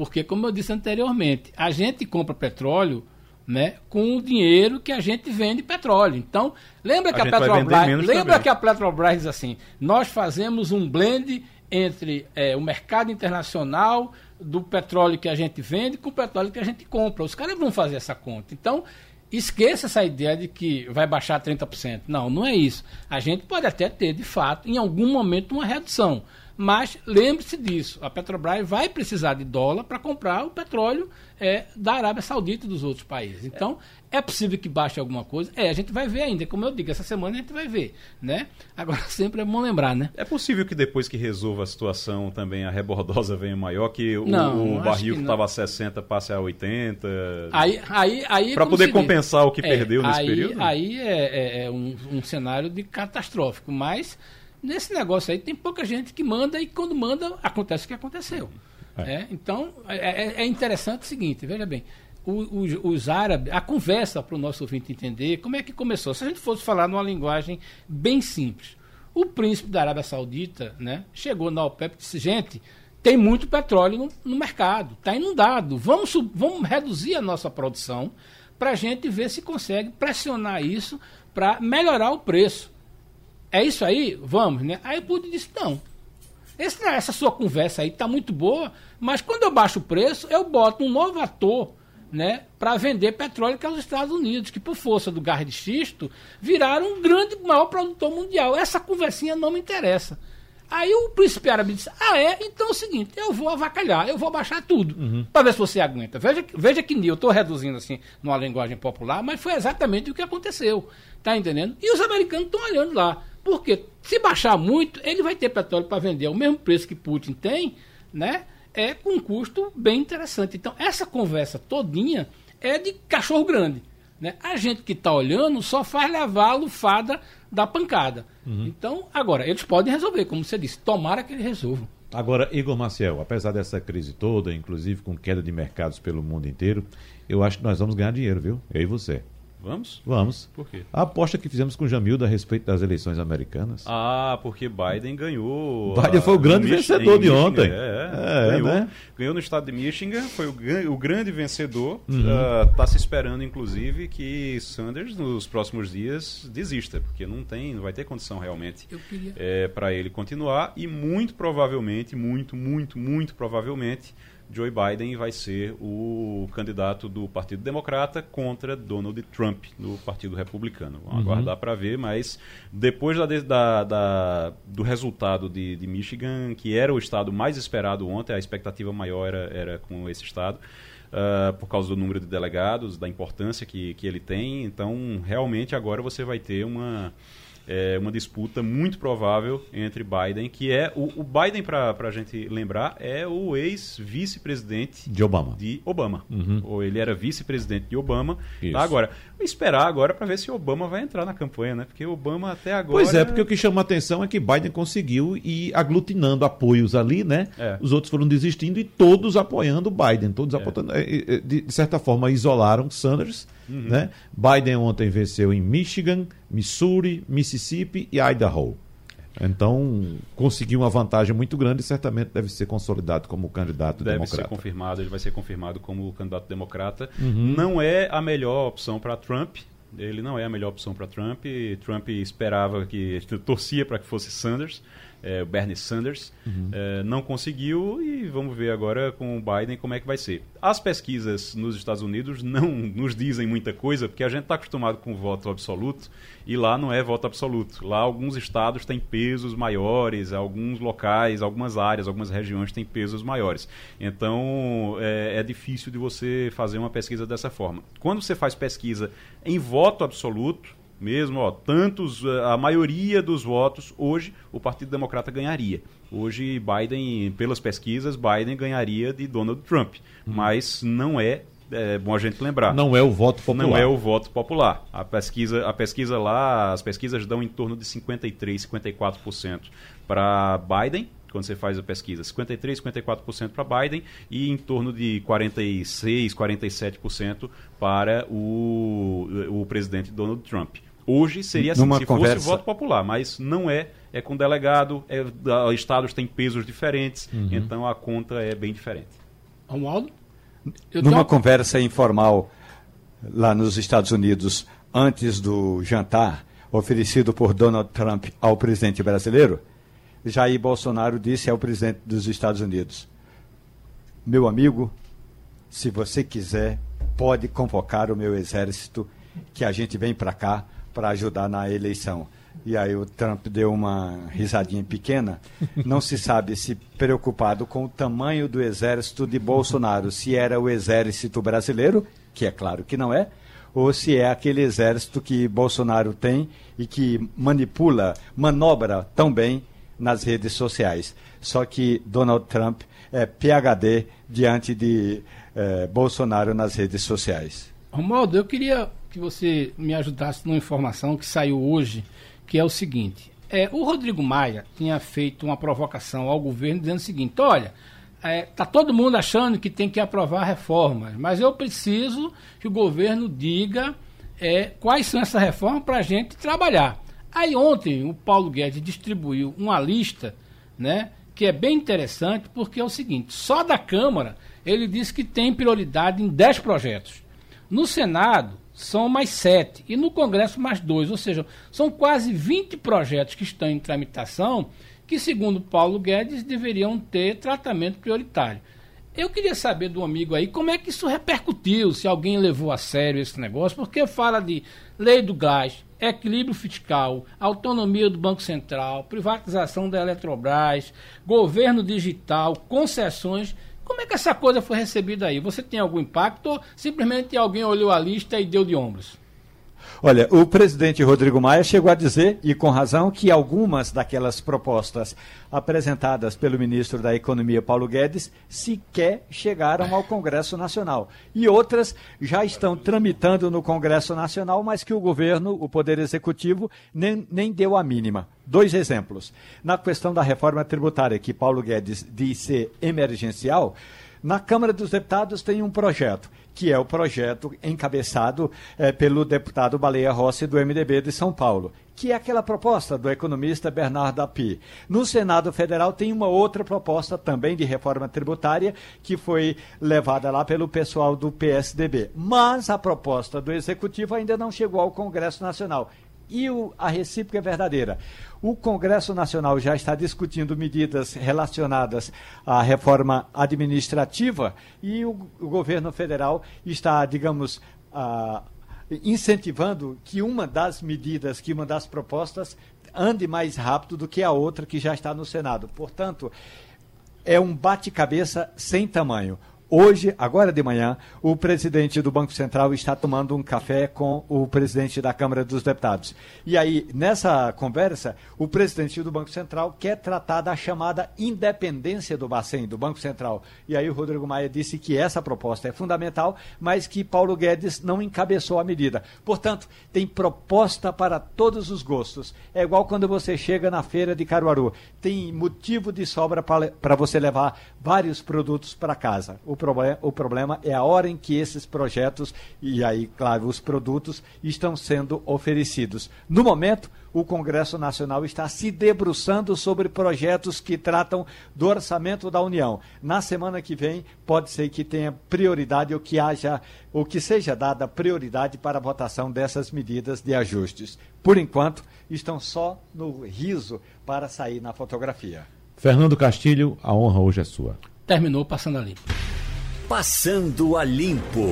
Porque, como eu disse anteriormente, a gente compra petróleo né, com o dinheiro que a gente vende petróleo. Então, lembra que a, a Petrobras, lembra que a Petrobras diz assim: nós fazemos um blend entre é, o mercado internacional do petróleo que a gente vende com o petróleo que a gente compra. Os caras vão fazer essa conta. Então, esqueça essa ideia de que vai baixar 30%. Não, não é isso. A gente pode até ter, de fato, em algum momento, uma redução Mas lembre-se disso, a Petrobras vai precisar de dólar para comprar o petróleo é, da Arábia Saudita e dos outros países. Então, é possível que baixe alguma coisa? É, a gente vai ver ainda. Como eu digo, essa semana a gente vai ver. Né? Agora, sempre é bom lembrar, né? É possível que depois que resolva a situação também a rebordosa venha maior, que o, não, o barril que estava a 60 passe a 80? Aí, aí, aí Para poder compensar o que é, perdeu nesse aí, período? Aí é, é, é um, um cenário de catastrófico, mas nesse negócio aí tem pouca gente que manda e quando manda acontece o que aconteceu. É. É, então é, é, é, interessante o seguinte, veja bem, os, os árabes, a conversa para o nosso ouvinte entender como é que começou. Se a gente fosse falar numa linguagem bem simples, o príncipe da Arábia Saudita né, chegou na OPEP e disse, gente, tem muito petróleo no, no mercado, está inundado, vamos, vamos reduzir a nossa produção para a gente ver se consegue pressionar isso para melhorar o preço. É isso aí? Vamos, né? Aí o Putin disse, não. Esse, essa sua conversa aí está muito boa, mas quando eu baixo o preço, eu boto um novo ator né, para vender petróleo que é os Estados Unidos, que por força do gás de xisto viraram um grande, maior produtor mundial. Essa conversinha não me interessa. Aí o príncipe árabe disse: Ah, é? Então é o seguinte, eu vou avacalhar, eu vou baixar tudo, uhum. para ver se você aguenta. Veja, veja que eu estou reduzindo assim numa linguagem popular, mas foi exatamente o que aconteceu. Tá entendendo? E os americanos estão olhando lá. Porque se baixar muito, ele vai ter petróleo para vender ao mesmo preço que Putin tem, né? É com um custo bem interessante. Então, essa conversa todinha é de cachorro grande. Né? A gente que está olhando só faz levar a lufada da pancada. Uhum. Então, agora, eles podem resolver, como você disse, tomara que eles resolvam. Agora, Igor Maciel, apesar dessa crise toda, inclusive com queda de mercados pelo mundo inteiro, eu acho que nós vamos ganhar dinheiro, viu? Eu e você. Vamos? Vamos. Por quê? A aposta que fizemos com o Jamildo a respeito das eleições americanas. Ah, porque Biden ganhou. Biden foi o grande vencedor de Michigan, ontem. É, é ganhou, né? ganhou no estado de Michigan, foi o, o grande vencedor. Está uhum. uh, tá se esperando, inclusive, que Sanders, nos próximos dias, desista, porque não tem, não vai ter condição realmente é, para ele continuar. E muito provavelmente, muito, muito, muito provavelmente Joe Biden vai ser o candidato do Partido Democrata contra Donald Trump no Partido Republicano. Vamos uhum. aguardar para ver, mas depois da, da, da, do resultado de, de, Michigan, que era o estado mais esperado ontem, a expectativa maior era, era com esse estado. Uh, por causa do número de delegados, da importância que, que ele tem. Então, realmente, agora você vai ter uma, é, uma disputa muito provável entre Biden, que é o, o Biden, para a gente lembrar, é o ex-vice-presidente de Obama. De Obama. Uhum. Ou ele era vice-presidente de Obama. Tá, agora, esperar agora para ver se Obama vai entrar na campanha, né? Porque Obama até agora. Pois é, porque o que chama a atenção é que Biden conseguiu ir aglutinando apoios ali, né? É. Os outros foram desistindo e todos apoiando Biden, todos é. apoiando, é, é, de certa forma isolaram Sanders Uhum. Né? Biden ontem venceu em Michigan, Missouri, Mississippi e Idaho. Então, conseguiu uma vantagem muito grande e certamente deve ser consolidado como candidato deve democrata. Deve ser confirmado, ele vai ser confirmado como candidato democrata. Uhum. Não é a melhor opção para Trump. Ele não é a melhor opção para Trump. Trump esperava que torcia para que fosse Sanders é, Bernie Sanders, uhum. é, não conseguiu e vamos ver agora com o Biden como é que vai ser. As pesquisas nos Estados Unidos não nos dizem muita coisa, porque a gente está acostumado com voto absoluto e lá não é voto absoluto. Lá alguns estados têm pesos maiores, alguns locais, algumas áreas, algumas regiões têm pesos maiores. Então é, é difícil de você fazer uma pesquisa dessa forma. Quando você faz pesquisa em voto absoluto, mesmo, ó, tantos, eh, a maioria dos votos, hoje o Partido Democrata ganharia. Hoje, Biden, pelas pesquisas, Biden ganharia de Donald Trump. Hum. Mas não é, é bom a gente lembrar. Não é o voto popular. Não é o voto popular. A pesquisa, a pesquisa lá, as pesquisas dão em torno de 53, 54% para Biden, quando você faz a pesquisa, 53, 54% para Biden e em torno de 46, 47% para o, o presidente Donald Trump. Hoje seria assim, se conversa... fosse voto popular, mas não é. É com delegado, é, estados têm pesos diferentes, uhum. então a conta é bem diferente. Romualdo? Numa tenho... conversa informal lá nos Estados Unidos, antes do jantar oferecido por Donald Trump ao presidente brasileiro, Jair Bolsonaro disse ao presidente dos Estados Unidos: Meu amigo, se você quiser, pode convocar o meu exército, que a gente vem para cá para ajudar na eleição. e aí o Trump deu uma risadinha pequena, não se sabe se preocupado com o tamanho do exército de Bolsonaro, se era o exército brasileiro, que é claro que não é, ou se é aquele exército que Bolsonaro tem e que manipula, manobra tão bem nas redes sociais. Só que Donald Trump é PhD diante de eh, Bolsonaro nas redes sociais. Romualdo, eu queria que você me ajudasse numa informação que saiu hoje, que é o seguinte. É, o Rodrigo Maia tinha feito uma provocação ao governo dizendo o seguinte: olha, é, tá todo mundo achando que tem que aprovar reformas, mas eu preciso que o governo diga é, quais são essas reformas para a gente trabalhar. Aí ontem o Paulo Guedes distribuiu uma lista, né, que é bem interessante, porque é o seguinte: só da Câmara ele disse que tem prioridade em 10 projetos. No Senado, são mais sete. E no Congresso, mais dois. Ou seja, são quase 20 projetos que estão em tramitação que, segundo Paulo Guedes, deveriam ter tratamento prioritário. Eu queria saber do amigo aí como é que isso repercutiu, se alguém levou a sério esse negócio, porque fala de lei do gás, equilíbrio fiscal, autonomia do Banco Central, privatização da Eletrobras, governo digital, concessões. Como é que essa coisa foi recebida aí? Você tem algum impacto ou simplesmente alguém olhou a lista e deu de ombros? Olha, o presidente Rodrigo Maia chegou a dizer, e com razão, que algumas daquelas propostas apresentadas pelo ministro da Economia, Paulo Guedes, sequer chegaram ao Congresso Nacional. E outras já estão tramitando no Congresso Nacional, mas que o governo, o Poder Executivo, nem, nem deu a mínima. Dois exemplos. Na questão da reforma tributária, que Paulo Guedes diz ser emergencial, na Câmara dos Deputados tem um projeto que é o projeto encabeçado é, pelo deputado Baleia Rossi do MDB de São Paulo, que é aquela proposta do economista Bernardo Api. No Senado Federal tem uma outra proposta também de reforma tributária que foi levada lá pelo pessoal do PSDB. Mas a proposta do Executivo ainda não chegou ao Congresso Nacional e o, a recíproca é verdadeira. O Congresso Nacional já está discutindo medidas relacionadas à reforma administrativa e o, o governo federal está, digamos, ah, incentivando que uma das medidas, que uma das propostas ande mais rápido do que a outra que já está no Senado. Portanto, é um bate-cabeça sem tamanho. Hoje, agora de manhã, o presidente do Banco Central está tomando um café com o presidente da Câmara dos Deputados. E aí, nessa conversa, o presidente do Banco Central quer tratar da chamada independência do Bacen, do Banco Central. E aí o Rodrigo Maia disse que essa proposta é fundamental, mas que Paulo Guedes não encabeçou a medida. Portanto, tem proposta para todos os gostos. É igual quando você chega na feira de Caruaru. Tem motivo de sobra para você levar vários produtos para casa. O problema, o problema é a hora em que esses projetos e aí, claro, os produtos estão sendo oferecidos. No momento, o Congresso Nacional está se debruçando sobre projetos que tratam do orçamento da União. Na semana que vem, pode ser que tenha prioridade ou que haja ou que seja dada prioridade para a votação dessas medidas de ajustes. Por enquanto, estão só no riso para sair na fotografia. Fernando Castilho, a honra hoje é sua. Terminou passando ali. Passando a Limpo.